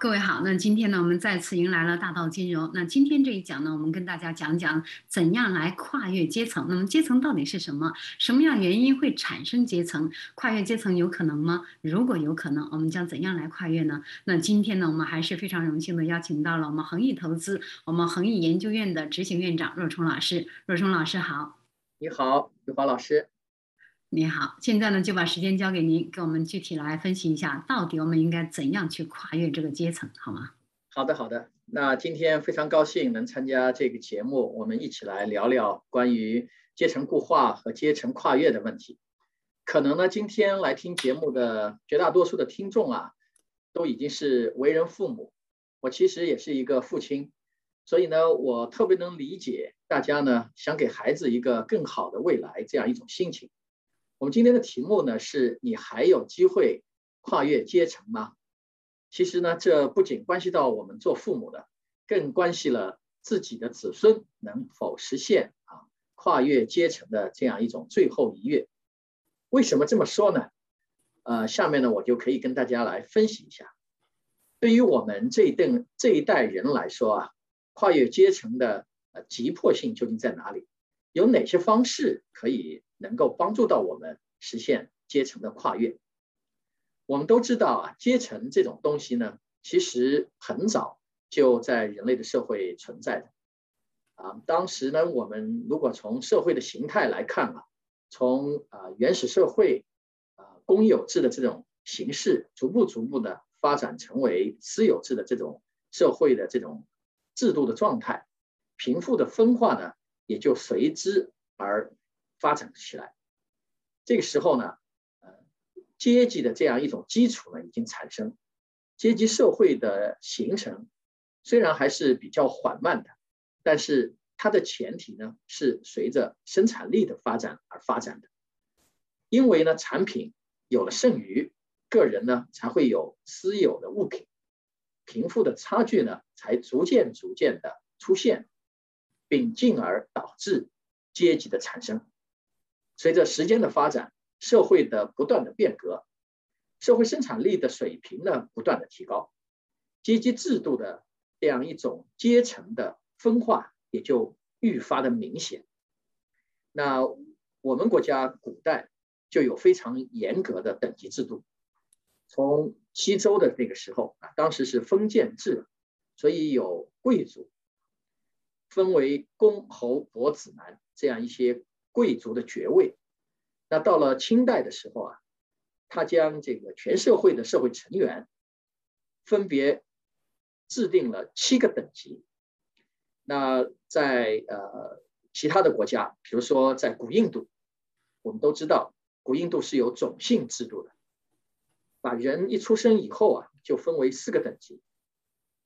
各位好。那今天呢，我们再次迎来了大道金融。那今天这一讲呢，我们跟大家讲讲怎样来跨越阶层。那么阶层到底是什么？什么样原因会产生阶层？跨越阶层有可能吗？如果有可能，我们将怎样来跨越呢？那今天呢，我们还是非常荣幸的邀请到了我们恒毅投资、我们恒毅研究院的执行院长若冲老师。若冲老师好。你好，余华老师。你好，现在呢就把时间交给您，给我们具体来分析一下，到底我们应该怎样去跨越这个阶层，好吗？好的，好的。那今天非常高兴能参加这个节目，我们一起来聊聊关于阶层固化和阶层跨越的问题。可能呢，今天来听节目的绝大多数的听众啊，都已经是为人父母，我其实也是一个父亲，所以呢，我特别能理解大家呢想给孩子一个更好的未来这样一种心情。我们今天的题目呢，是你还有机会跨越阶层吗？其实呢，这不仅关系到我们做父母的，更关系了自己的子孙能否实现啊跨越阶层的这样一种最后一跃。为什么这么说呢？呃，下面呢，我就可以跟大家来分析一下。对于我们这一代这一代人来说啊，跨越阶层的呃急迫性究竟在哪里？有哪些方式可以？能够帮助到我们实现阶层的跨越。我们都知道啊，阶层这种东西呢，其实很早就在人类的社会存在的。啊，当时呢，我们如果从社会的形态来看啊，从啊原始社会啊公有制的这种形式，逐步逐步的发展成为私有制的这种社会的这种制度的状态，贫富的分化呢，也就随之而。发展起来，这个时候呢，呃，阶级的这样一种基础呢已经产生，阶级社会的形成虽然还是比较缓慢的，但是它的前提呢是随着生产力的发展而发展的，因为呢产品有了剩余，个人呢才会有私有的物品，贫富的差距呢才逐渐逐渐的出现，并进而导致阶级的产生。随着时间的发展，社会的不断的变革，社会生产力的水平呢不断的提高，阶级制度的这样一种阶层的分化也就愈发的明显。那我们国家古代就有非常严格的等级制度，从西周的那个时候啊，当时是封建制，所以有贵族，分为公侯伯子男这样一些。贵族的爵位，那到了清代的时候啊，他将这个全社会的社会成员分别制定了七个等级。那在呃其他的国家，比如说在古印度，我们都知道古印度是有种姓制度的，把人一出生以后啊就分为四个等级。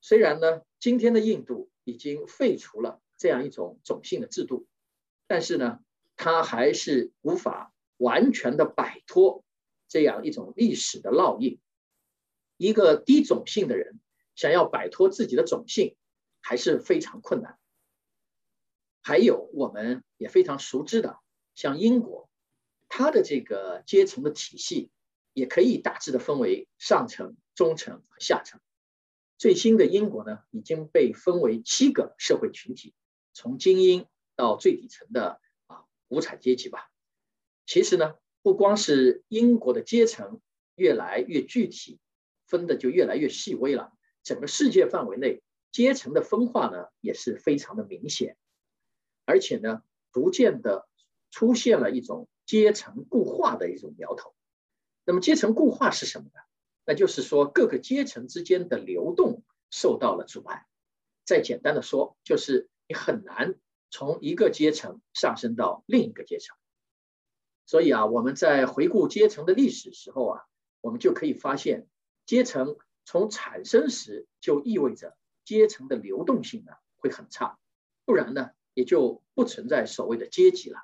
虽然呢，今天的印度已经废除了这样一种种姓的制度，但是呢。他还是无法完全的摆脱这样一种历史的烙印。一个低种姓的人想要摆脱自己的种姓，还是非常困难。还有我们也非常熟知的，像英国，它的这个阶层的体系也可以大致的分为上层、中层和下层。最新的英国呢，已经被分为七个社会群体，从精英到最底层的。无产阶级吧，其实呢，不光是英国的阶层越来越具体，分的就越来越细微了。整个世界范围内，阶层的分化呢，也是非常的明显，而且呢，逐渐的出现了一种阶层固化的一种苗头。那么，阶层固化是什么呢？那就是说，各个阶层之间的流动受到了阻碍。再简单的说，就是你很难。从一个阶层上升到另一个阶层，所以啊，我们在回顾阶层的历史时候啊，我们就可以发现，阶层从产生时就意味着阶层的流动性呢会很差，不然呢也就不存在所谓的阶级了。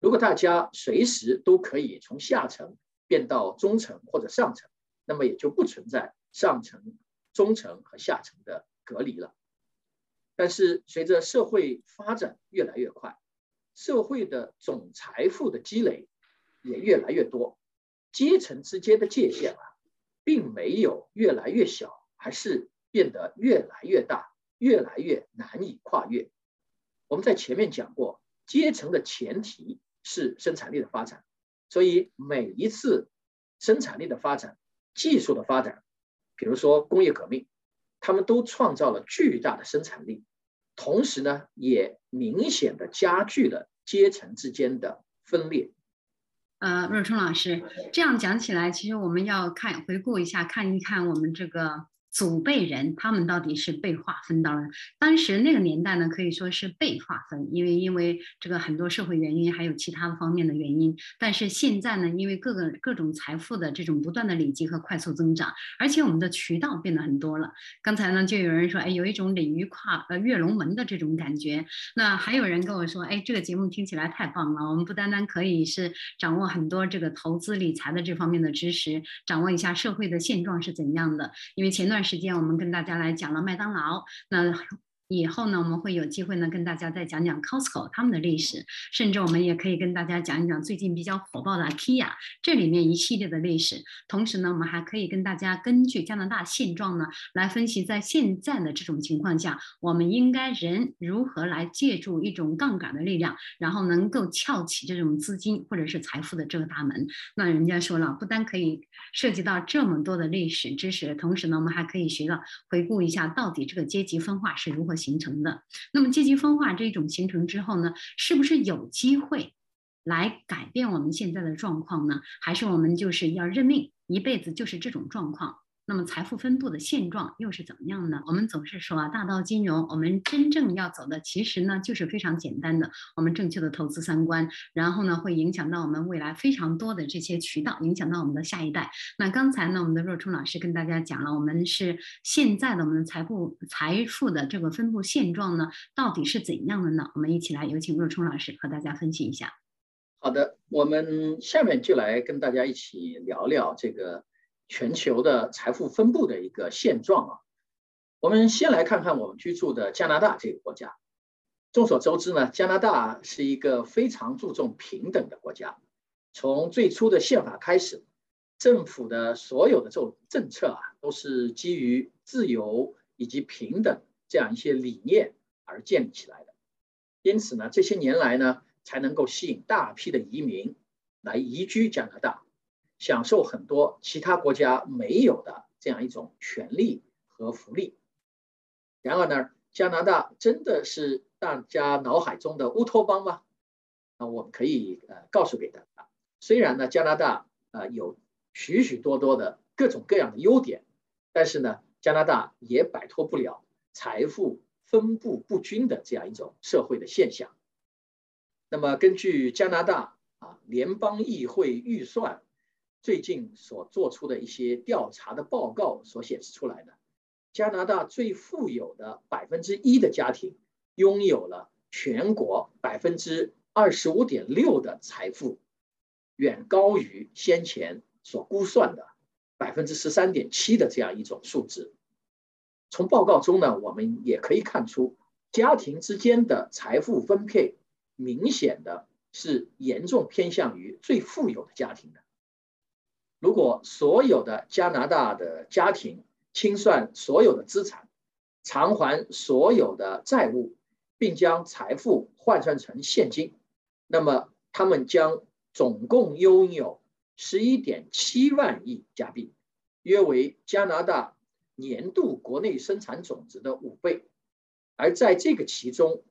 如果大家随时都可以从下层变到中层或者上层，那么也就不存在上层、中层和下层的隔离了。但是随着社会发展越来越快，社会的总财富的积累也越来越多，阶层之间的界限啊，并没有越来越小，还是变得越来越大，越来越难以跨越。我们在前面讲过，阶层的前提是生产力的发展，所以每一次生产力的发展、技术的发展，比如说工业革命，他们都创造了巨大的生产力，同时呢，也明显的加剧了阶层之间的分裂。呃，若冲老师这样讲起来，其实我们要看回顾一下，看一看我们这个。祖辈人他们到底是被划分到了当时那个年代呢？可以说是被划分，因为因为这个很多社会原因，还有其他方面的原因。但是现在呢，因为各个各种财富的这种不断的累积和快速增长，而且我们的渠道变得很多了。刚才呢，就有人说，哎，有一种鲤鱼跨呃跃龙门的这种感觉。那还有人跟我说，哎，这个节目听起来太棒了，我们不单单可以是掌握很多这个投资理财的这方面的知识，掌握一下社会的现状是怎样的。因为前段。时间我们跟大家来讲了麦当劳，那。以后呢，我们会有机会呢，跟大家再讲讲 Costco 他们的历史，甚至我们也可以跟大家讲一讲最近比较火爆的 IKEA 这里面一系列的历史。同时呢，我们还可以跟大家根据加拿大现状呢，来分析在现在的这种情况下，我们应该人如何来借助一种杠杆的力量，然后能够撬起这种资金或者是财富的这个大门。那人家说了，不单可以涉及到这么多的历史知识，同时呢，我们还可以学到回顾一下到底这个阶级分化是如何。形成的，那么阶级分化这种形成之后呢，是不是有机会来改变我们现在的状况呢？还是我们就是要认命，一辈子就是这种状况？那么财富分布的现状又是怎么样呢？我们总是说啊，大道金融，我们真正要走的其实呢就是非常简单的，我们正确的投资三观，然后呢会影响到我们未来非常多的这些渠道，影响到我们的下一代。那刚才呢，我们的若冲老师跟大家讲了，我们是现在的我们财富财富的这个分布现状呢，到底是怎样的呢？我们一起来有请若冲老师和大家分析一下。好的，我们下面就来跟大家一起聊聊这个。全球的财富分布的一个现状啊，我们先来看看我们居住的加拿大这个国家。众所周知呢，加拿大是一个非常注重平等的国家。从最初的宪法开始，政府的所有的这种政策啊，都是基于自由以及平等这样一些理念而建立起来的。因此呢，这些年来呢，才能够吸引大批的移民来移居加拿大。享受很多其他国家没有的这样一种权利和福利。然而呢，加拿大真的是大家脑海中的乌托邦吗？那我们可以呃告诉给大家，虽然呢加拿大呃有许许多多的各种各样的优点，但是呢加拿大也摆脱不了财富分布不均的这样一种社会的现象。那么根据加拿大啊联邦议会预算。最近所做出的一些调查的报告所显示出来的，加拿大最富有的百分之一的家庭拥有了全国百分之二十五点六的财富，远高于先前所估算的百分之十三点七的这样一种数字。从报告中呢，我们也可以看出，家庭之间的财富分配明显的是严重偏向于最富有的家庭的。如果所有的加拿大的家庭清算所有的资产，偿还所有的债务，并将财富换算成现金，那么他们将总共拥有十一点七万亿加币，约为加拿大年度国内生产总值的五倍。而在这个其中，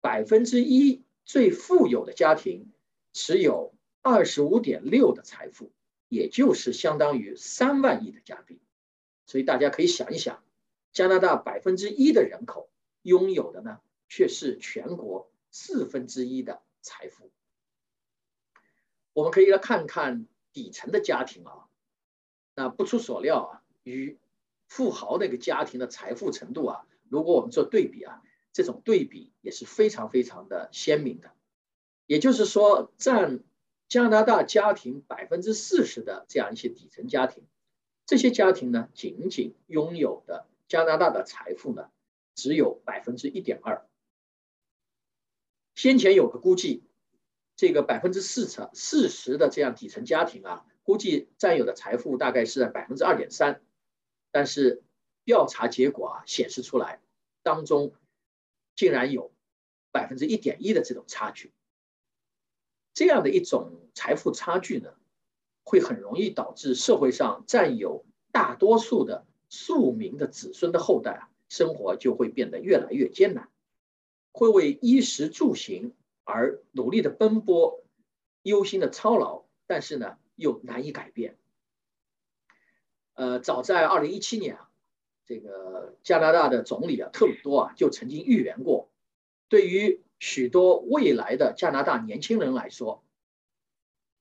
百分之一最富有的家庭持有二十五点六的财富。也就是相当于三万亿的加币，所以大家可以想一想，加拿大百分之一的人口拥有的呢，却是全国四分之一的财富。我们可以来看看底层的家庭啊，那不出所料啊，与富豪那个家庭的财富程度啊，如果我们做对比啊，这种对比也是非常非常的鲜明的，也就是说占。加拿大家庭百分之四十的这样一些底层家庭，这些家庭呢，仅仅拥有的加拿大的财富呢，只有百分之一点二。先前有个估计，这个百分之四成四十的这样底层家庭啊，估计占有的财富大概是在百分之二点三，但是调查结果啊显示出来，当中竟然有百分之一点一的这种差距。这样的一种财富差距呢，会很容易导致社会上占有大多数的庶民的子孙的后代啊，生活就会变得越来越艰难，会为衣食住行而努力的奔波，忧心的操劳，但是呢又难以改变。呃，早在二零一七年啊，这个加拿大的总理啊特鲁多啊就曾经预言过，对于许多未来的加拿大年轻人来说，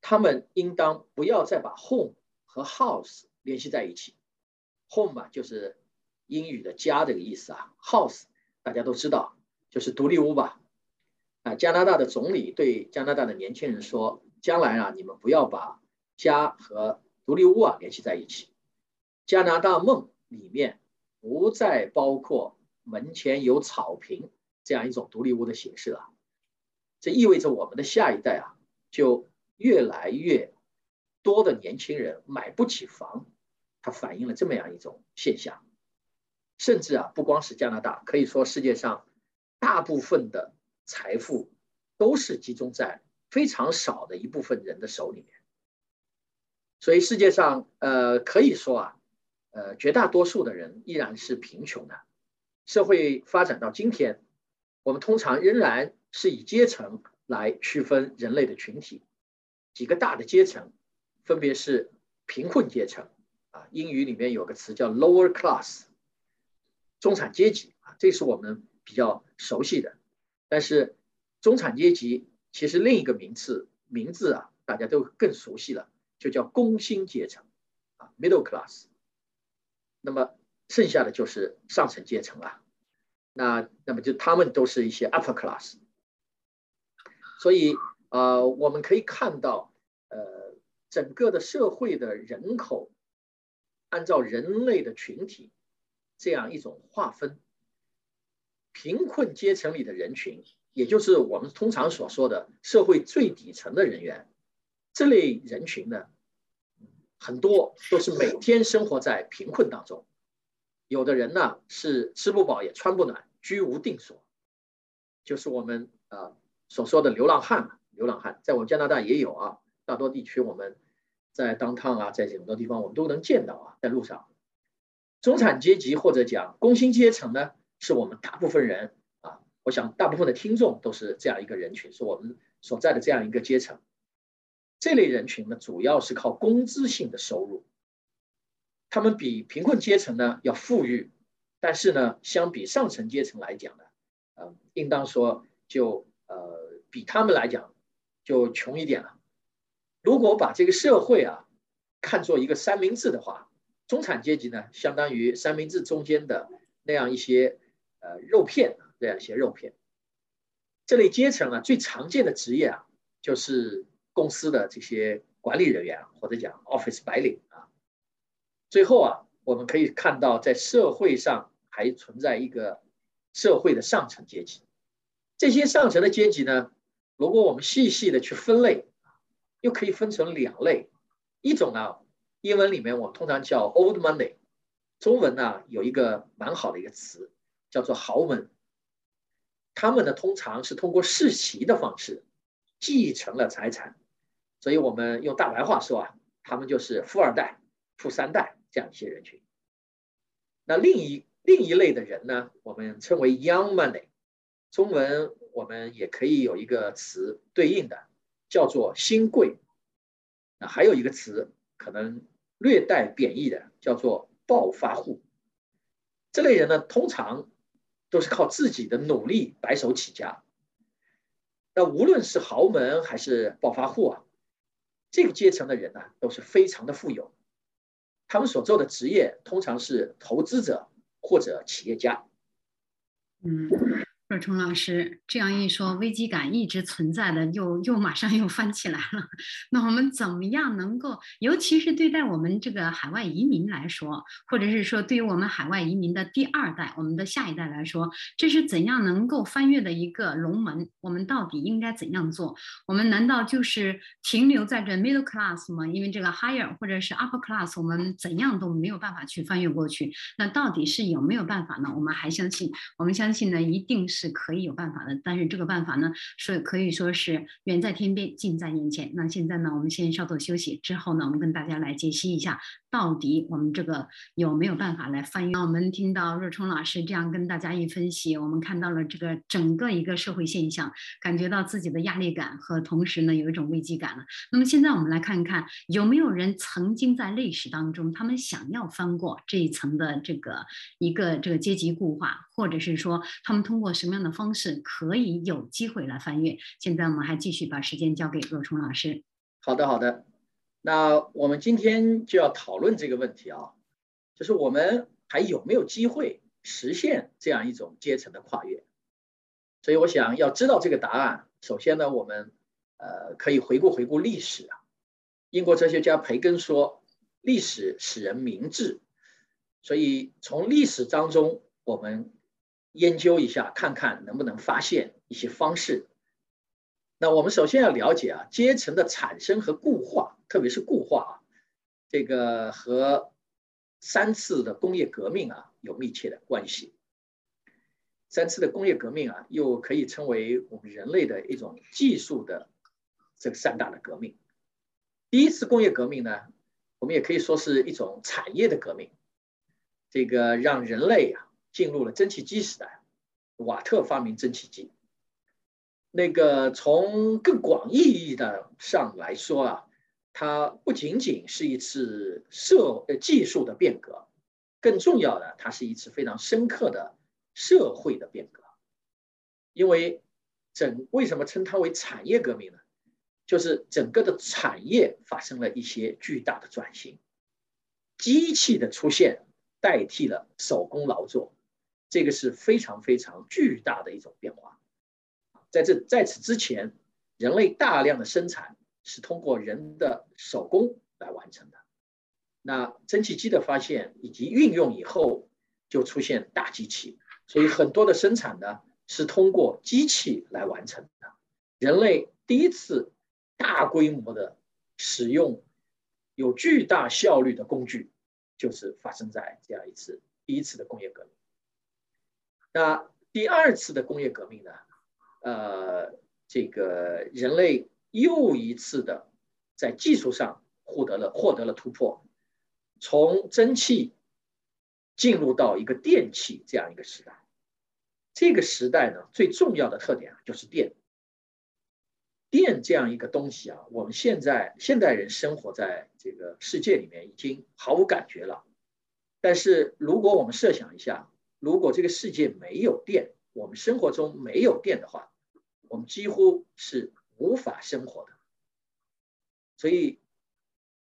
他们应当不要再把 home 和 house 联系在一起。home 嘛，就是英语的家这个意思啊，house 大家都知道就是独立屋吧。啊，加拿大的总理对加拿大的年轻人说，将来啊，你们不要把家和独立屋啊联系在一起。加拿大梦里面不再包括门前有草坪这样一种独立屋的形式了，这意味着我们的下一代啊，就越来越多的年轻人买不起房，它反映了这么样一种现象。甚至啊，不光是加拿大，可以说世界上大部分的财富都是集中在非常少的一部分人的手里面。所以世界上呃，可以说啊。呃，绝大多数的人依然是贫穷的。社会发展到今天，我们通常仍然是以阶层来区分人类的群体。几个大的阶层，分别是贫困阶层啊，英语里面有个词叫 lower class，中产阶级啊，这是我们比较熟悉的。但是中产阶级其实另一个名词名字啊，大家都更熟悉了，就叫工薪阶层啊，middle class。那么剩下的就是上层阶层了，那那么就他们都是一些 upper class，所以呃我们可以看到呃整个的社会的人口按照人类的群体这样一种划分，贫困阶层里的人群，也就是我们通常所说的社会最底层的人员，这类人群呢。很多都是每天生活在贫困当中，有的人呢是吃不饱也穿不暖，居无定所，就是我们啊所说的流浪汉嘛。流浪汉在我们加拿大也有啊，大多地区我们在当趟啊，在很多地方我们都能见到啊，在路上。中产阶级或者讲工薪阶层呢，是我们大部分人啊，我想大部分的听众都是这样一个人群，是我们所在的这样一个阶层。这类人群呢，主要是靠工资性的收入，他们比贫困阶层呢要富裕，但是呢，相比上层阶层来讲呢，呃，应当说就呃比他们来讲就穷一点了。如果把这个社会啊看作一个三明治的话，中产阶级呢相当于三明治中间的那样一些呃肉片，这样一些肉片。这类阶层啊，最常见的职业啊就是。公司的这些管理人员或者讲 office 白领啊，最后啊，我们可以看到，在社会上还存在一个社会的上层阶级。这些上层的阶级呢，如果我们细细的去分类，又可以分成两类。一种呢，英文里面我们通常叫 old money，中文呢有一个蛮好的一个词叫做豪门。他们呢通常是通过世袭的方式继承了财产。所以我们用大白话说啊，他们就是富二代、富三代这样一些人群。那另一另一类的人呢，我们称为 young money，中文我们也可以有一个词对应的，叫做新贵。那还有一个词可能略带贬义的，叫做暴发户。这类人呢，通常都是靠自己的努力白手起家。那无论是豪门还是暴发户啊。这个阶层的人呢，都是非常的富有，他们所做的职业通常是投资者或者企业家。嗯，若冲老师这样一说，危机感一直存在的，又又马上又翻起来了。那我们怎么样能够，尤其是对待我们这个海外移民来说，或者是说对于我们海外移民的第二代、我们的下一代来说，这是怎样能够翻越的一个龙门？我们到底应该怎样做？我们难道就是停留在这 middle class 吗？因为这个 higher 或者是 upper class，我们怎样都没有办法去翻越过去。那到底是有没有办法呢？我们还相信，我们相信呢，一定是。是可以有办法的，但是这个办法呢，是可以说是远在天边，近在眼前。那现在呢，我们先稍作休息，之后呢，我们跟大家来解析一下。到底我们这个有没有办法来翻越？我们听到若冲老师这样跟大家一分析，我们看到了这个整个一个社会现象，感觉到自己的压力感和同时呢有一种危机感了。那么现在我们来看一看有没有人曾经在历史当中，他们想要翻过这一层的这个一个这个阶级固化，或者是说他们通过什么样的方式可以有机会来翻越？现在我们还继续把时间交给若冲老师。好的，好的。那我们今天就要讨论这个问题啊，就是我们还有没有机会实现这样一种阶层的跨越？所以我想要知道这个答案，首先呢，我们呃可以回顾回顾历史啊。英国哲学家培根说，历史使人明智，所以从历史当中我们研究一下，看看能不能发现一些方式。那我们首先要了解啊，阶层的产生和固化，特别是固化啊，这个和三次的工业革命啊有密切的关系。三次的工业革命啊，又可以称为我们人类的一种技术的这个三大的革命。第一次工业革命呢，我们也可以说是一种产业的革命，这个让人类啊进入了蒸汽机时代，瓦特发明蒸汽机。那个从更广意义的上来说啊，它不仅仅是一次社呃技术的变革，更重要的，它是一次非常深刻的社会的变革。因为整为什么称它为产业革命呢？就是整个的产业发生了一些巨大的转型，机器的出现代替了手工劳作，这个是非常非常巨大的一种变化。在这在此之前，人类大量的生产是通过人的手工来完成的。那蒸汽机的发现以及运用以后，就出现大机器，所以很多的生产呢是通过机器来完成的。人类第一次大规模的使用有巨大效率的工具，就是发生在这样一次第一次的工业革命。那第二次的工业革命呢？呃，这个人类又一次的在技术上获得了获得了突破，从蒸汽进入到一个电气这样一个时代。这个时代呢，最重要的特点啊，就是电。电这样一个东西啊，我们现在现代人生活在这个世界里面已经毫无感觉了。但是如果我们设想一下，如果这个世界没有电，我们生活中没有电的话，我们几乎是无法生活的，所以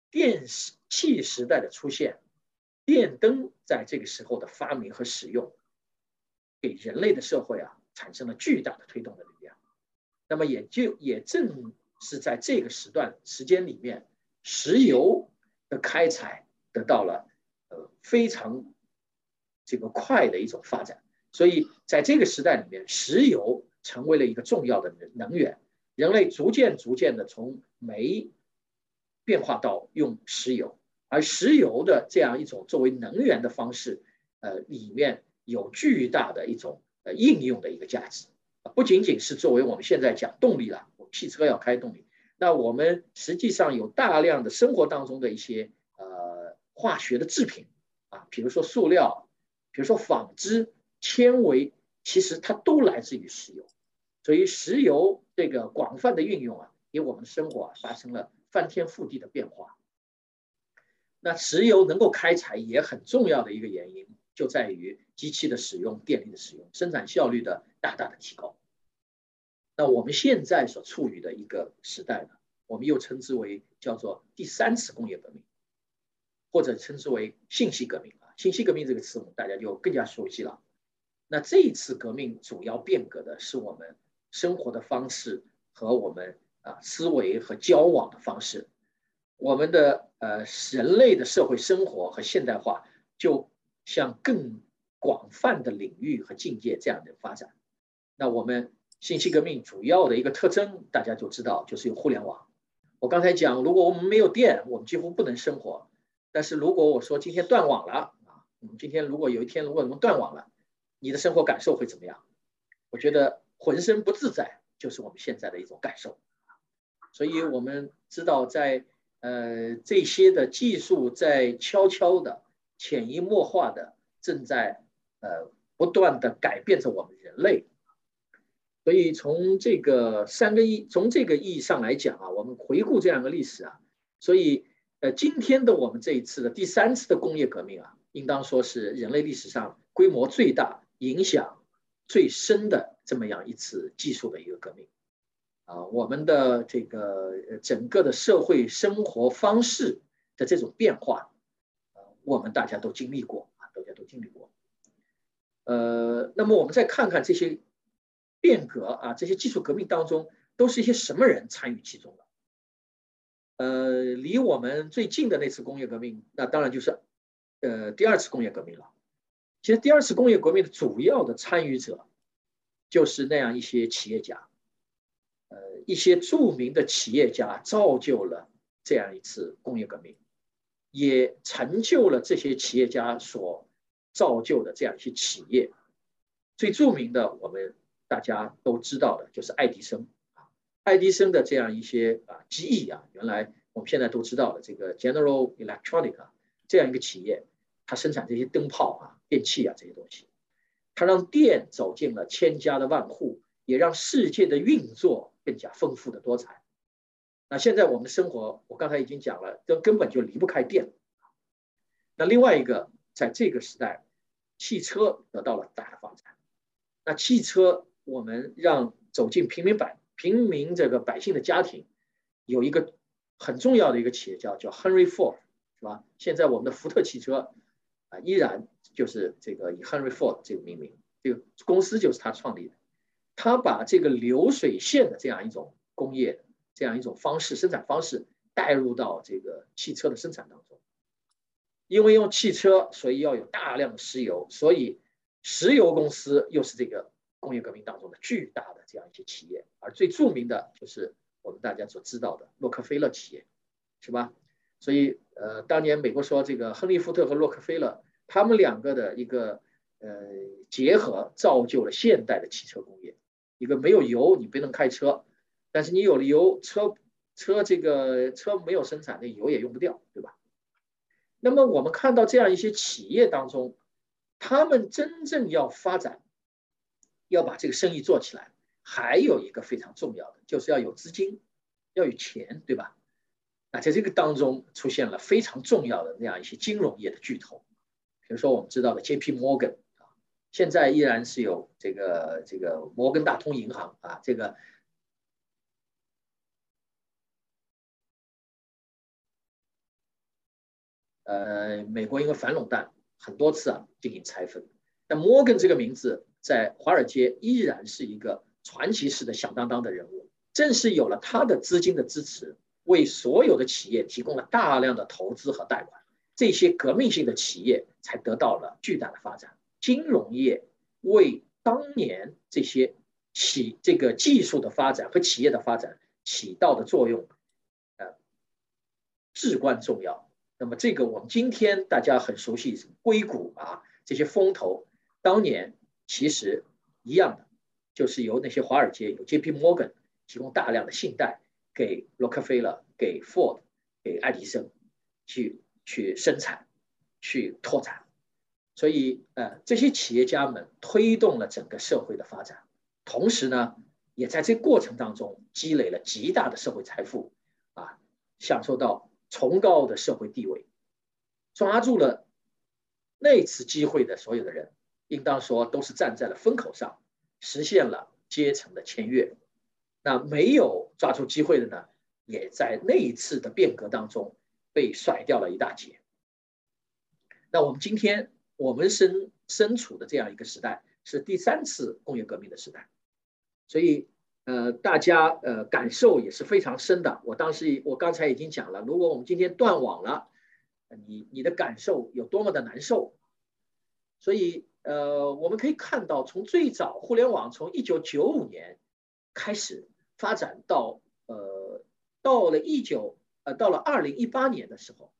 电气时代的出现，电灯在这个时候的发明和使用，给人类的社会啊产生了巨大的推动的力量。那么也就也正是在这个时段时间里面，石油的开采得到了呃非常这个快的一种发展。所以在这个时代里面，石油。成为了一个重要的能能源，人类逐渐逐渐的从煤变化到用石油，而石油的这样一种作为能源的方式，呃，里面有巨大的一种呃应用的一个价值，不仅仅是作为我们现在讲动力了，汽车要开动力，那我们实际上有大量的生活当中的一些呃化学的制品啊，比如说塑料，比如说纺织纤维，其实它都来自于石油。所以石油这个广泛的运用啊，给我们的生活啊发生了翻天覆地的变化。那石油能够开采也很重要的一个原因，就在于机器的使用、电力的使用、生产效率的大大的提高。那我们现在所处于的一个时代呢，我们又称之为叫做第三次工业革命，或者称之为信息革命啊。信息革命这个词我们，大家就更加熟悉了。那这一次革命主要变革的是我们生活的方式和我们啊思维和交往的方式，我们的呃人类的社会生活和现代化就向更广泛的领域和境界这样的发展。那我们信息革命主要的一个特征，大家就知道就是有互联网。我刚才讲，如果我们没有电，我们几乎不能生活。但是如果我说今天断网了啊，我们今天如果有一天如果我们断网了，你的生活感受会怎么样？我觉得浑身不自在，就是我们现在的一种感受。所以我们知道，在呃这些的技术在悄悄的、潜移默化的正在呃不断的改变着我们人类。所以从这个三个意，从这个意义上来讲啊，我们回顾这样一个历史啊，所以呃，今天的我们这一次的第三次的工业革命啊，应当说是人类历史上规模最大、影响最深的这么样一次技术的一个革命啊，我们的这个整个的社会生活方式的这种变化，啊，我们大家都经历过啊，大家都经历过。呃，那么我们再看看这些。变革啊，这些技术革命当中都是一些什么人参与其中的？呃，离我们最近的那次工业革命，那当然就是呃第二次工业革命了。其实第二次工业革命的主要的参与者就是那样一些企业家，呃，一些著名的企业家造就了这样一次工业革命，也成就了这些企业家所造就的这样一些企业。最著名的我们。大家都知道的，就是爱迪生啊，爱迪生的这样一些啊机翼啊，原来我们现在都知道的这个 General Electric 这样一个企业，它生产这些灯泡啊、电器啊这些东西，它让电走进了千家的万户，也让世界的运作更加丰富的多彩。那现在我们的生活，我刚才已经讲了，这根本就离不开电。那另外一个，在这个时代，汽车得到了大的发展，那汽车。我们让走进平民百平民这个百姓的家庭，有一个很重要的一个企业家叫 Henry Ford，是吧？现在我们的福特汽车依然就是这个以 Henry Ford 这个命名，这个公司就是他创立的。他把这个流水线的这样一种工业这样一种方式生产方式带入到这个汽车的生产当中，因为用汽车，所以要有大量的石油，所以石油公司又是这个。工业革命当中的巨大的这样一些企业，而最著名的就是我们大家所知道的洛克菲勒企业，是吧？所以，呃，当年美国说这个亨利·福特和洛克菲勒他们两个的一个呃结合，造就了现代的汽车工业。一个没有油你不能开车，但是你有了油，车车这个车没有生产，那油也用不掉，对吧？那么我们看到这样一些企业当中，他们真正要发展。要把这个生意做起来，还有一个非常重要的，就是要有资金，要有钱，对吧？那在这个当中出现了非常重要的那样一些金融业的巨头，比如说我们知道的 J.P. Morgan 啊，现在依然是有这个这个摩根大通银行啊，这个呃，美国因为反垄断很多次啊进行拆分，但摩根这个名字。在华尔街依然是一个传奇式的响当当的人物。正是有了他的资金的支持，为所有的企业提供了大量的投资和贷款，这些革命性的企业才得到了巨大的发展。金融业为当年这些企这个技术的发展和企业的发展起到的作用，呃，至关重要。那么，这个我们今天大家很熟悉硅谷啊这些风投，当年。其实一样的，就是由那些华尔街有 J.P. Morgan 提供大量的信贷给洛克菲勒、给 Ford、给爱迪生去去生产、去拓展，所以呃这些企业家们推动了整个社会的发展，同时呢也在这过程当中积累了极大的社会财富啊，享受到崇高的社会地位，抓住了那次机会的所有的人。应当说，都是站在了风口上，实现了阶层的签约。那没有抓住机会的呢，也在那一次的变革当中被甩掉了一大截。那我们今天我们身身处的这样一个时代，是第三次工业革命的时代，所以呃，大家呃感受也是非常深的。我当时我刚才已经讲了，如果我们今天断网了，你你的感受有多么的难受。所以呃，我们可以看到，从最早互联网从一九九五年开始发展到呃到了一九呃到了二零一八年的时候，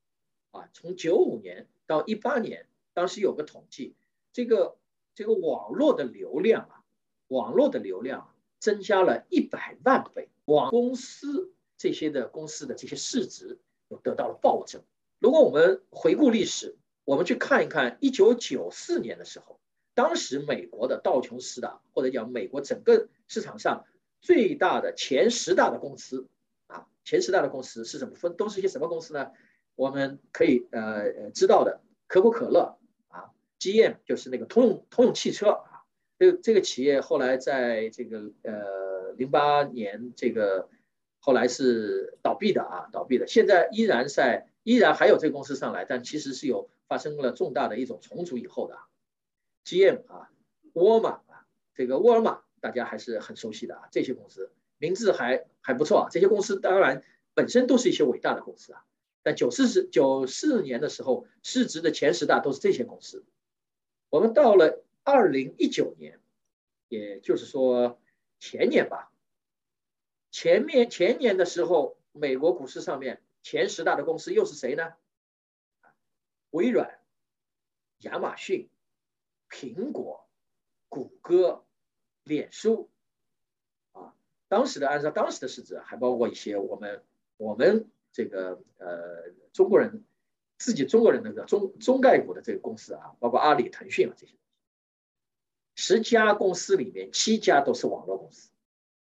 啊，从九五年到一八年，当时有个统计，这个。这个网络的流量啊，网络的流量增加了一百万倍，网公司这些的公司的这些市值又得到了暴增。如果我们回顾历史，我们去看一看一九九四年的时候，当时美国的道琼斯的或者讲美国整个市场上最大的前十大的公司啊，前十大的公司是什么？分都是一些什么公司呢？我们可以呃知道的，可口可乐啊。GM 就是那个通用通用汽车啊，这这个企业后来在这个呃零八年这个后来是倒闭的啊，倒闭的，现在依然在依然还有这个公司上来，但其实是有发生了重大的一种重组以后的 GM 啊，沃尔玛啊，这个沃尔玛大家还是很熟悉的啊，这些公司名字还还不错啊，这些公司当然本身都是一些伟大的公司啊，但九四十九四年的时候市值的前十大都是这些公司。我们到了二零一九年，也就是说前年吧。前面前年的时候，美国股市上面前十大的公司又是谁呢？微软、亚马逊、苹果、谷歌、脸书。当时的按照当时的市值，还包括一些我们我们这个呃中国人。自己中国人那个中中概股的这个公司啊，包括阿里、腾讯啊这些，十家公司里面七家都是网络公司，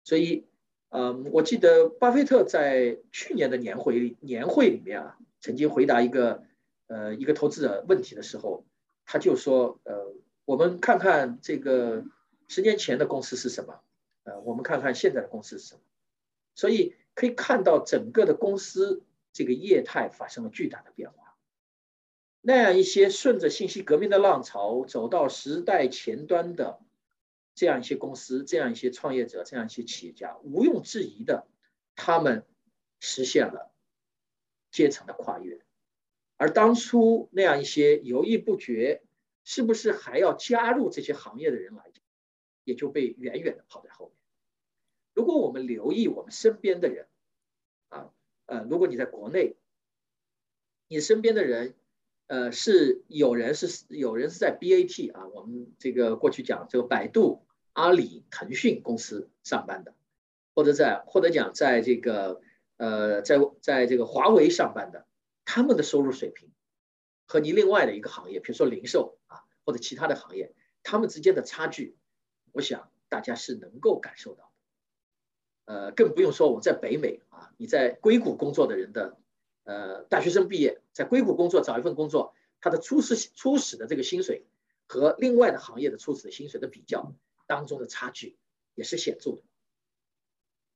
所以，嗯，我记得巴菲特在去年的年会年会里面啊，曾经回答一个呃一个投资者问题的时候，他就说，呃，我们看看这个十年前的公司是什么，呃，我们看看现在的公司是什么，所以可以看到整个的公司这个业态发生了巨大的变化。那样一些顺着信息革命的浪潮走到时代前端的这样一些公司、这样一些创业者、这样一些企业家，毋庸置疑的，他们实现了阶层的跨越。而当初那样一些犹豫不决，是不是还要加入这些行业的人来讲，也就被远远的抛在后面。如果我们留意我们身边的人，啊，呃，如果你在国内，你身边的人。呃，是有人是有人是在 BAT 啊，我们这个过去讲这个百度、阿里、腾讯公司上班的，或者在或者讲在这个呃在在这个华为上班的，他们的收入水平和你另外的一个行业，比如说零售啊或者其他的行业，他们之间的差距，我想大家是能够感受到。呃，更不用说我们在北美啊，你在硅谷工作的人的。呃，大学生毕业在硅谷工作，找一份工作，他的初始初始的这个薪水和另外的行业的初始的薪水的比较当中的差距也是显著的。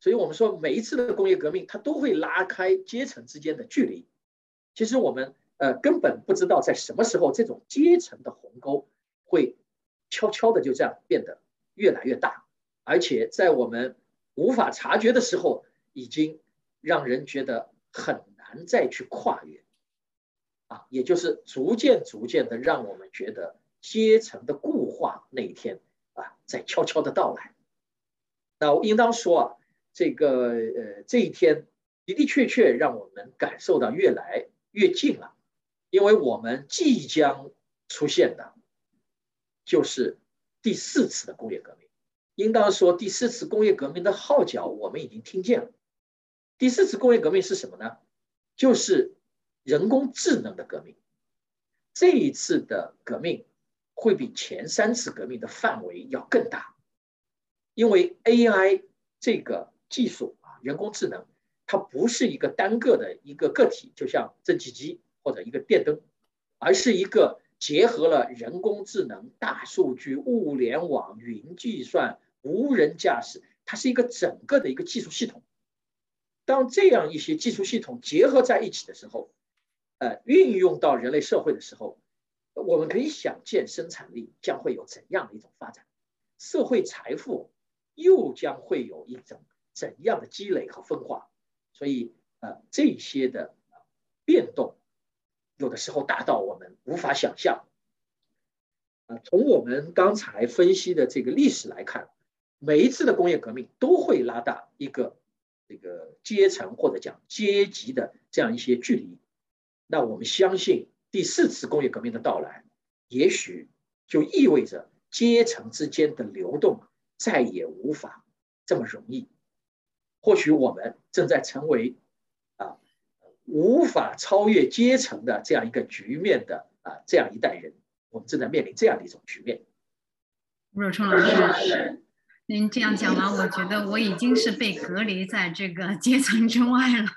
所以，我们说每一次的工业革命，它都会拉开阶层之间的距离。其实我们呃根本不知道在什么时候这种阶层的鸿沟会悄悄的就这样变得越来越大，而且在我们无法察觉的时候，已经让人觉得很。难再去跨越，啊，也就是逐渐逐渐的让我们觉得阶层的固化那一天啊，在悄悄的到来。那我应当说啊，这个呃这一天的的确确让我们感受到越来越近了，因为我们即将出现的，就是第四次的工业革命。应当说，第四次工业革命的号角我们已经听见了。第四次工业革命是什么呢？就是人工智能的革命，这一次的革命会比前三次革命的范围要更大，因为 AI 这个技术啊，人工智能它不是一个单个的一个个体，就像蒸汽机或者一个电灯，而是一个结合了人工智能、大数据、物联网、云计算、无人驾驶，它是一个整个的一个技术系统。当这样一些技术系统结合在一起的时候，呃，运用到人类社会的时候，我们可以想见生产力将会有怎样的一种发展，社会财富又将会有一种怎样的积累和分化。所以，呃，这些的变动，有的时候大到我们无法想象。啊，从我们刚才分析的这个历史来看，每一次的工业革命都会拉大一个这个阶层或者讲阶级的这样一些距离。那我们相信。第四次工业革命的到来，也许就意味着阶层之间的流动再也无法这么容易。或许我们正在成为无法超越阶层的这样一个局面的啊这样一代人，我们正在面临这样的一种局面。吴若冲老师。您这样讲完，我觉得我已经是被隔离在这个阶层之外了。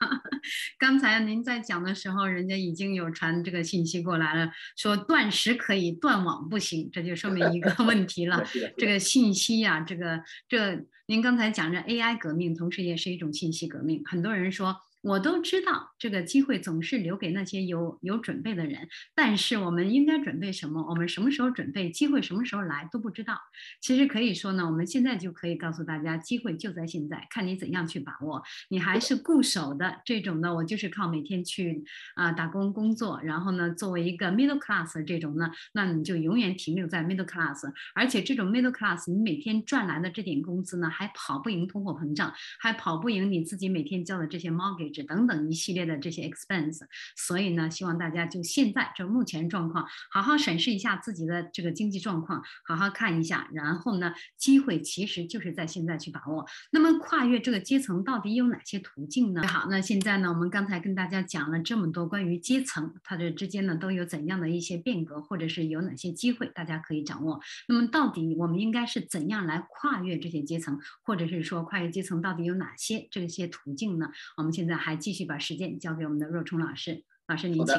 刚才您在讲的时候，人家已经有传这个信息过来了，说断食可以，断网不行，这就说明一个问题了。这个信息呀，这个这，您刚才讲着 AI 革命，同时也是一种信息革命。很多人说。我都知道这个机会总是留给那些有有准备的人，但是我们应该准备什么？我们什么时候准备？机会什么时候来都不知道。其实可以说呢，我们现在就可以告诉大家，机会就在现在，看你怎样去把握。你还是固守的这种呢，我就是靠每天去啊打工工作，然后呢作为一个 middle class 这种呢，那你就永远停留在 middle class。而且这种 middle class，你每天赚来的这点工资呢，还跑不赢通货膨胀，还跑不赢你自己每天交的这些 mortgage。等等一系列的这些 expense，所以呢，希望大家就现在这目前状况，好好审视一下自己的这个经济状况，好好看一下，然后呢，机会其实就是在现在去把握。那么跨越这个阶层到底有哪些途径呢？好，那现在呢，我们刚才跟大家讲了这么多关于阶层，它的之间呢都有怎样的一些变革，或者是有哪些机会，大家可以掌握。那么到底我们应该是怎样来跨越这些阶层，或者是说跨越阶层到底有哪些这些途径呢？我们现在。还继续把时间交给我们的若冲老师，老师您请。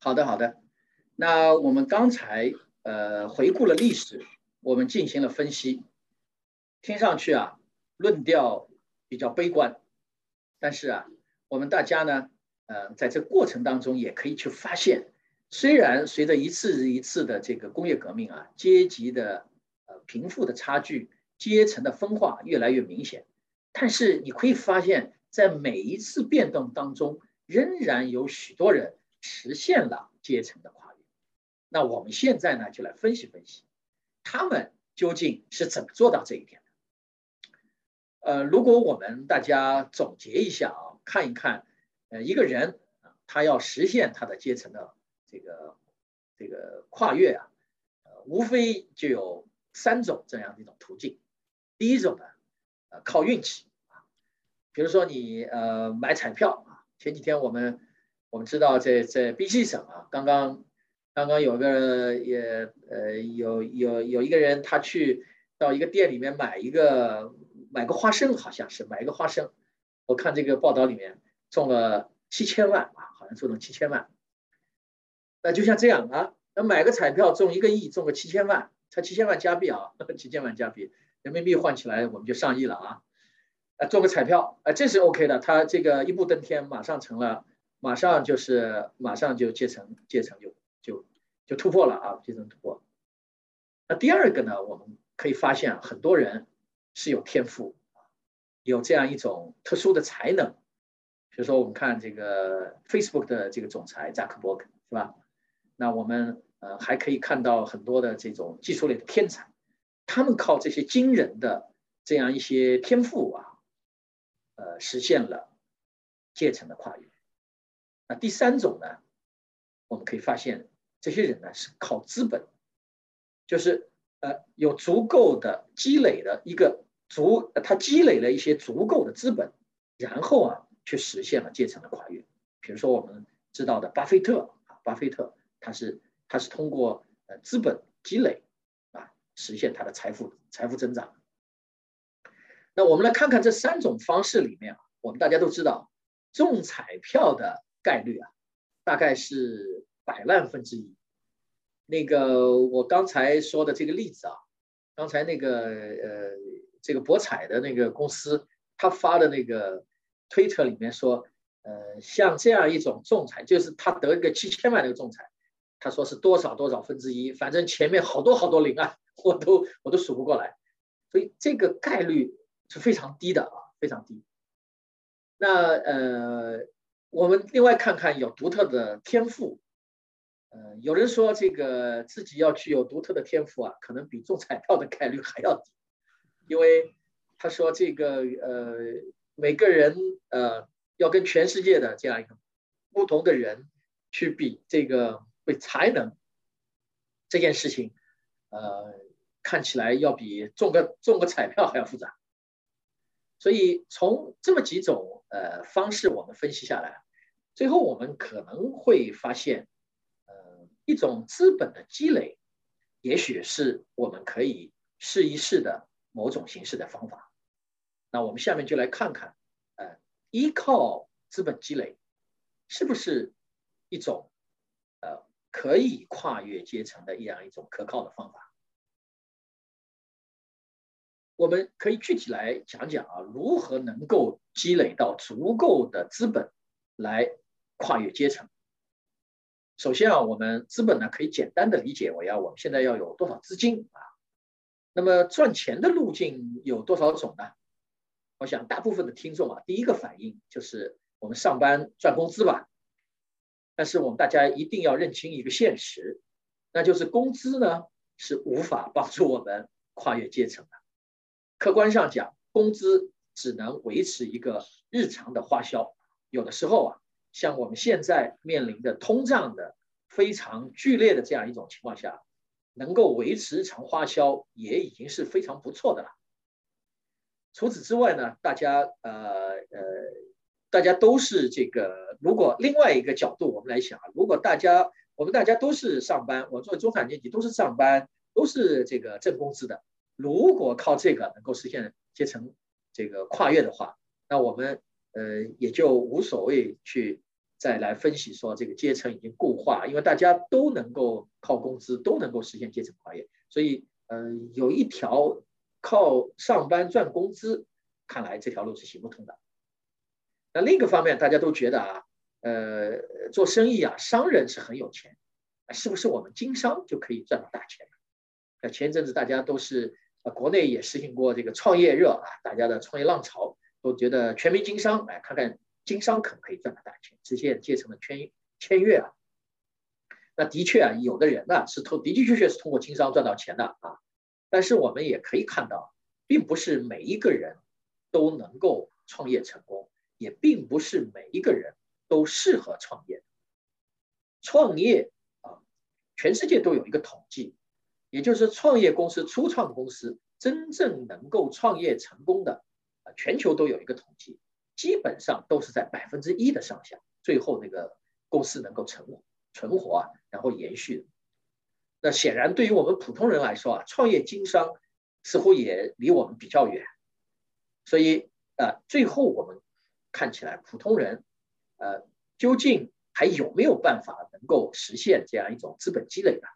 好的，好的。那我们刚才呃回顾了历史，我们进行了分析，听上去啊论调比较悲观，但是啊我们大家呢呃在这过程当中也可以去发现，虽然随着一次一次的这个工业革命啊，阶级的呃贫富的差距、阶层的分化越来越明显，但是你可以发现。在每一次变动当中，仍然有许多人实现了阶层的跨越。那我们现在呢，就来分析分析，他们究竟是怎么做到这一点的？呃，如果我们大家总结一下啊，看一看，呃，一个人啊，他要实现他的阶层的这个这个跨越啊，呃，无非就有三种这样的一种途径。第一种呢，呃，靠运气。比如说你呃买彩票啊，前几天我们我们知道在在 B.C 省啊，刚刚刚刚有个也呃有有有一个人他去到一个店里面买一个买个花生，好像是买一个花生，我看这个报道里面中了七千万啊，好像中了七千万。那就像这样啊，那买个彩票中一个亿，中个七千万，才七千万加币啊，七千万加币，人民币换起来我们就上亿了啊。做个彩票，啊，这是 OK 的。他这个一步登天，马上成了，马上就是马上就阶层阶层就就就突破了啊，阶层突破。那第二个呢，我们可以发现很多人是有天赋，有这样一种特殊的才能。比如说，我们看这个 Facebook 的这个总裁扎克伯格，是吧？那我们呃还可以看到很多的这种技术类的天才，他们靠这些惊人的这样一些天赋啊。实现了阶层的跨越。那第三种呢，我们可以发现，这些人呢是靠资本，就是呃有足够的积累的一个足，他积累了一些足够的资本，然后啊去实现了阶层的跨越。比如说我们知道的巴菲特啊，巴菲特他是他是通过呃资本积累啊实现他的财富财富增长。那我们来看看这三种方式里面啊，我们大家都知道，中彩票的概率啊，大概是百万分之一。那个我刚才说的这个例子啊，刚才那个呃，这个博彩的那个公司，他发的那个推特里面说，呃，像这样一种中彩，就是他得一个七千万的中彩，他说是多少多少分之一，反正前面好多好多零啊，我都我都数不过来，所以这个概率是非常低的啊，非常低。那呃，我们另外看看有独特的天赋，呃，有人说这个自己要具有独特的天赋啊，可能比中彩票的概率还要低，因为他说这个呃，每个人呃要跟全世界的这样一个不同的人去比这个。会才能这件事情，呃，看起来要比中个中个彩票还要复杂。所以从这么几种呃方式我们分析下来，最后我们可能会发现，呃，一种资本的积累，也许是我们可以试一试的某种形式的方法。那我们下面就来看看，呃，依靠资本积累是不是一种呃。可以跨越阶层的一样一种可靠的方法，我们可以具体来讲讲啊，如何能够积累到足够的资本来跨越阶层。首先啊，我们资本呢可以简单的理解为啊，我们现在要有多少资金啊？那么赚钱的路径有多少种呢？我想大部分的听众啊，第一个反应就是我们上班赚工资吧。但是我们大家一定要认清一个现实，那就是工资呢是无法帮助我们跨越阶层的。客观上讲，工资只能维持一个日常的花销。有的时候啊，像我们现在面临的通胀的非常剧烈的这样一种情况下，能够维持日常花销也已经是非常不错的了。除此之外呢，大家呃呃。大家都是这个，如果另外一个角度我们来想啊，如果大家我们大家都是上班，我作为中产阶级都是上班，都是这个挣工资的，如果靠这个能够实现阶层这个跨越的话，那我们呃也就无所谓去再来分析说这个阶层已经固化，因为大家都能够靠工资都能够实现阶层跨越，所以呃有一条靠上班赚工资，看来这条路是行不通的。那另一个方面，大家都觉得啊，呃，做生意啊，商人是很有钱，是不是我们经商就可以赚到大钱？那前一阵子大家都是，呃，国内也实行过这个创业热啊，大家的创业浪潮都觉得全民经商，哎，看看经商可不可以赚到大钱，实现阶层的签签约啊？那的确啊，有的人呢是通的的确确是通过经商赚到钱的啊，但是我们也可以看到，并不是每一个人都能够创业成功。也并不是每一个人都适合创业。创业啊，全世界都有一个统计，也就是创业公司、初创公司真正能够创业成功的啊，全球都有一个统计，基本上都是在百分之一的上下，最后那个公司能够成存活啊，然后延续。那显然对于我们普通人来说啊，创业经商似乎也离我们比较远，所以啊，最后我们。看起来普通人，呃，究竟还有没有办法能够实现这样一种资本积累呢？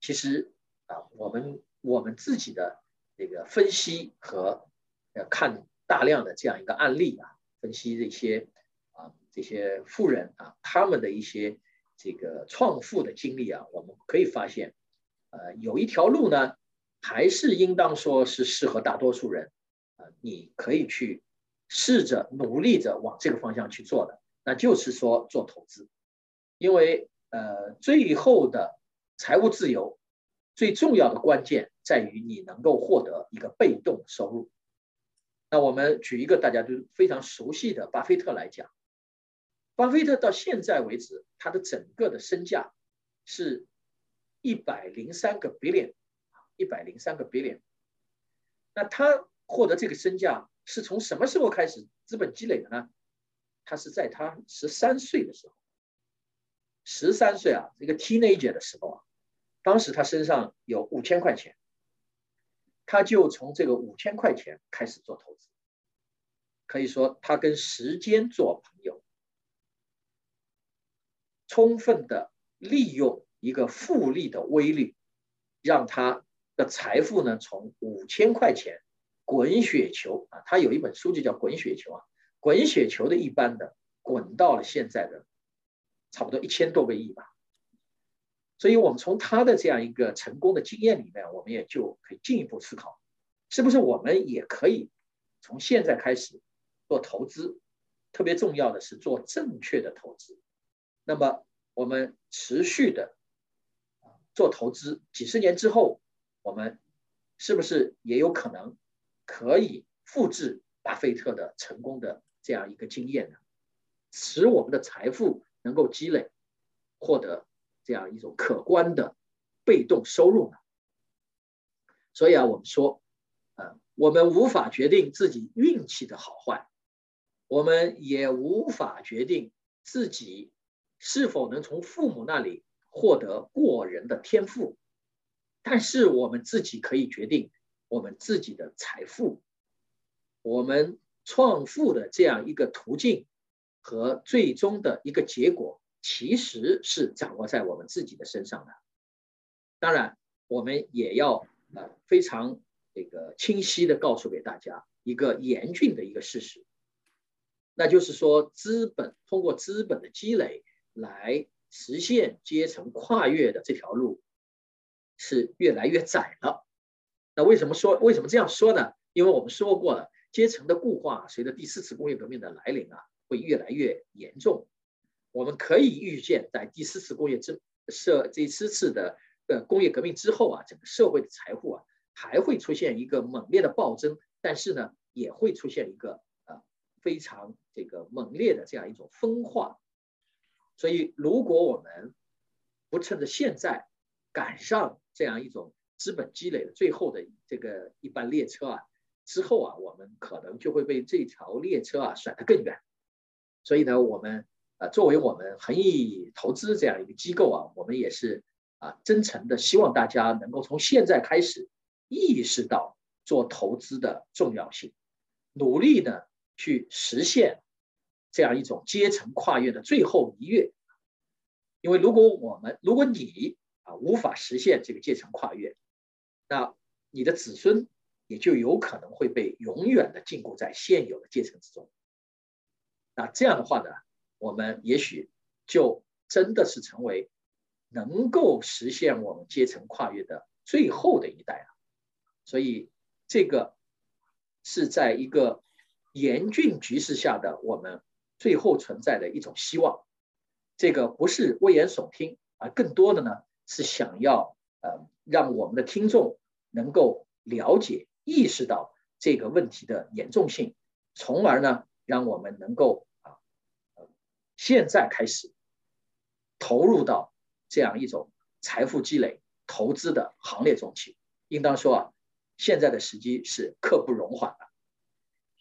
其实啊，我们我们自己的这个分析和呃看大量的这样一个案例啊，分析这些啊这些富人啊他们的一些这个创富的经历啊，我们可以发现，呃，有一条路呢，还是应当说是适合大多数人啊，你可以去。试着努力着往这个方向去做的，那就是说做投资，因为呃，最后的财务自由最重要的关键在于你能够获得一个被动收入。那我们举一个大家都非常熟悉的巴菲特来讲，巴菲特到现在为止，他的整个的身价是一百零三个 billion，一百零三个 billion。那他获得这个身价。是从什么时候开始资本积累的呢？他是在他十三岁的时候，十三岁啊，一个 teenager 的时候啊，当时他身上有五千块钱，他就从这个五千块钱开始做投资，可以说他跟时间做朋友，充分的利用一个复利的威力，让他的财富呢从五千块钱。滚雪球啊，他有一本书就叫《滚雪球》啊，滚雪球的一般的滚到了现在的差不多一千多个亿吧。所以我们从他的这样一个成功的经验里面，我们也就可以进一步思考，是不是我们也可以从现在开始做投资，特别重要的是做正确的投资。那么我们持续的做投资，几十年之后，我们是不是也有可能可以复制巴菲特的成功的这样一个经验呢？使我们的财富能够积累，获得这样一种可观的被动收入呢？所以啊，我们说，呃，我们无法决定自己运气的好坏，我们也无法决定自己是否能从父母那里获得过人的天赋，但是我们自己可以决定我们自己的财富，我们创富的这样一个途径。和最终的一个结果，其实是掌握在我们自己的身上的。当然，我们也要呃非常这个清晰的告诉给大家一个严峻的一个事实，那就是说，资本通过资本的积累来实现阶层跨越的这条路是越来越窄了。那为什么说为什么这样说呢？因为我们说过了，阶层的固化随着第四次工业革命的来临啊。会越来越严重，我们可以预见，在第四次工业之社这四次的呃工业革命之后啊，整个社会的财富啊还会出现一个猛烈的暴增，但是呢，也会出现一个呃非常这个猛烈的这样一种分化。所以，如果我们不趁着现在赶上这样一种资本积累的最后的这个一班列车啊，之后啊，我们可能就会被这条列车啊甩得更远。所以呢，我们啊作为我们恒益投资这样一个机构啊，我们也是啊真诚的希望大家能够从现在开始意识到做投资的重要性，努力的去实现这样一种阶层跨越的最后一跃。因为如果我们如果你啊无法实现这个阶层跨越，那你的子孙也就有可能会被永远的禁锢在现有的阶层之中。那这样的话呢，我们也许就真的是成为能够实现我们阶层跨越的最后的一代了。所以，这个是在一个严峻局势下的我们最后存在的一种希望。这个不是危言耸听，而更多的呢是想要呃让我们的听众能够了解、意识到这个问题的严重性，从而呢。让我们能够，现在开始投入到这样一种财富积累、投资的行列中去。应当说啊，现在的时机是刻不容缓的。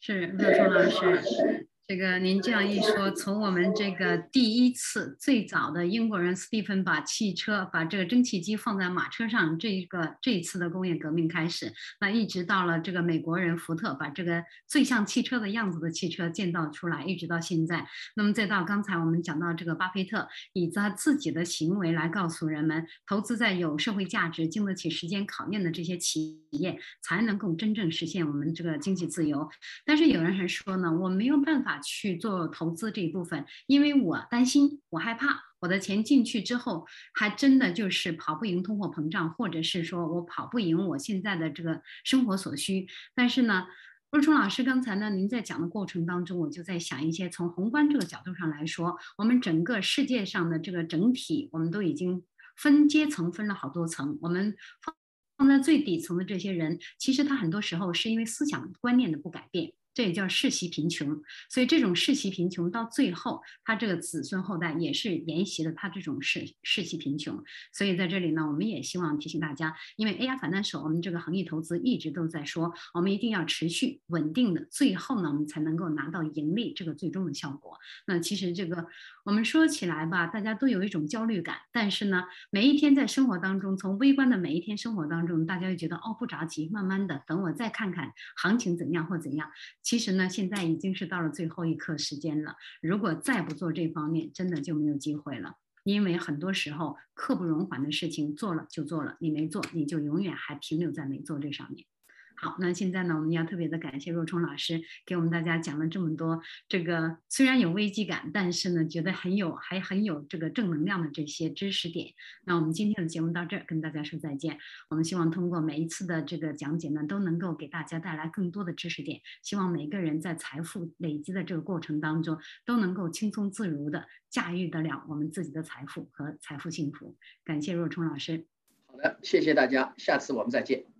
是陆聪老师。这个您这样一说，从我们这个第一次最早的英国人斯蒂芬把汽车把这个蒸汽机放在马车上这一个这一次的工业革命开始，那一直到了这个美国人福特把这个最像汽车的样子的汽车建造出来，一直到现在，那么再到刚才我们讲到这个巴菲特以他自己的行为来告诉人们，投资在有社会价值、经得起时间考验的这些企业，才能够真正实现我们这个经济自由。但是有人还说呢，我没有办法。去做投资这一部分，因为我担心，我害怕我的钱进去之后，还真的就是跑不赢通货膨胀，或者是说我跑不赢我现在的这个生活所需。但是呢，陆冲老师刚才呢，您在讲的过程当中，我就在想一些从宏观这个角度上来说，我们整个世界上的这个整体，我们都已经分阶层分了好多层，我们放放在最底层的这些人，其实他很多时候是因为思想观念的不改变。这也叫世袭贫穷，所以这种世袭贫穷到最后，他这个子孙后代也是沿袭了他这种世世袭贫穷。所以在这里呢，我们也希望提醒大家，因为 AI 反弹手，我们这个行业投资一直都在说，我们一定要持续稳定的，最后呢，我们才能够拿到盈利这个最终的效果。那其实这个我们说起来吧，大家都有一种焦虑感，但是呢，每一天在生活当中，从微观的每一天生活当中，大家就觉得哦，不着急，慢慢的，等我再看看行情怎样或怎样。其实呢，现在已经是到了最后一刻时间了。如果再不做这方面，真的就没有机会了。因为很多时候刻不容缓的事情做了就做了，你没做，你就永远还停留在没做这上面。好，那现在呢，我们要特别的感谢若冲老师给我们大家讲了这么多，这个虽然有危机感，但是呢，觉得很有还很有这个正能量的这些知识点。那我们今天的节目到这儿，跟大家说再见。我们希望通过每一次的这个讲解呢，都能够给大家带来更多的知识点。希望每个人在财富累积的这个过程当中，都能够轻松自如的驾驭得了我们自己的财富和财富幸福。感谢若冲老师。好的，谢谢大家，下次我们再见。